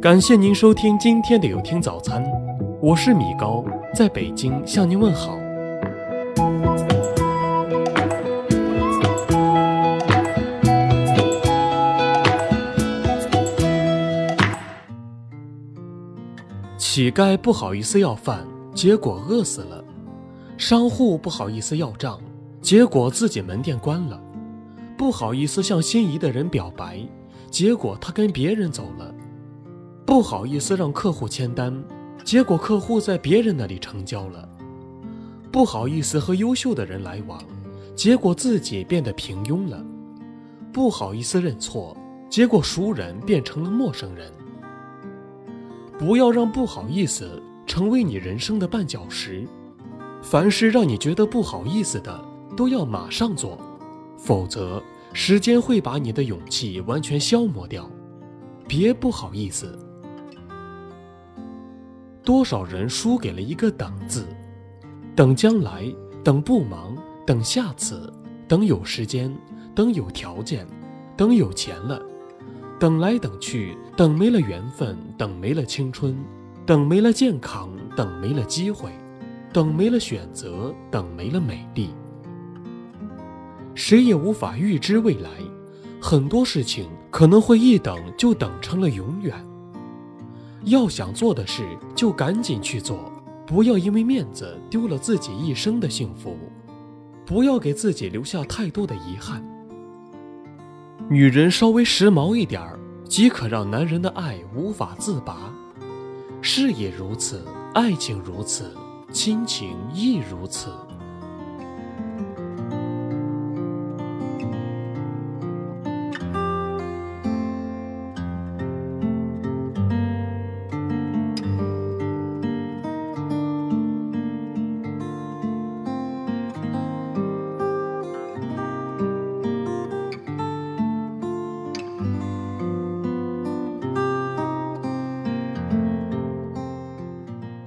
感谢您收听今天的有听早餐，我是米高，在北京向您问好。乞丐不好意思要饭，结果饿死了；商户不好意思要账，结果自己门店关了；不好意思向心仪的人表白，结果他跟别人走了；不好意思让客户签单，结果客户在别人那里成交了；不好意思和优秀的人来往，结果自己变得平庸了；不好意思认错，结果熟人变成了陌生人。不要让不好意思成为你人生的绊脚石，凡是让你觉得不好意思的，都要马上做，否则时间会把你的勇气完全消磨掉。别不好意思。多少人输给了一个“等”字，等将来，等不忙，等下次，等有时间，等有条件，等有钱了。等来等去，等没了缘分，等没了青春，等没了健康，等没了机会，等没了选择，等没了美丽。谁也无法预知未来，很多事情可能会一等就等成了永远。要想做的事，就赶紧去做，不要因为面子丢了自己一生的幸福，不要给自己留下太多的遗憾。女人稍微时髦一点儿，即可让男人的爱无法自拔。事业如此，爱情如此，亲情亦如此。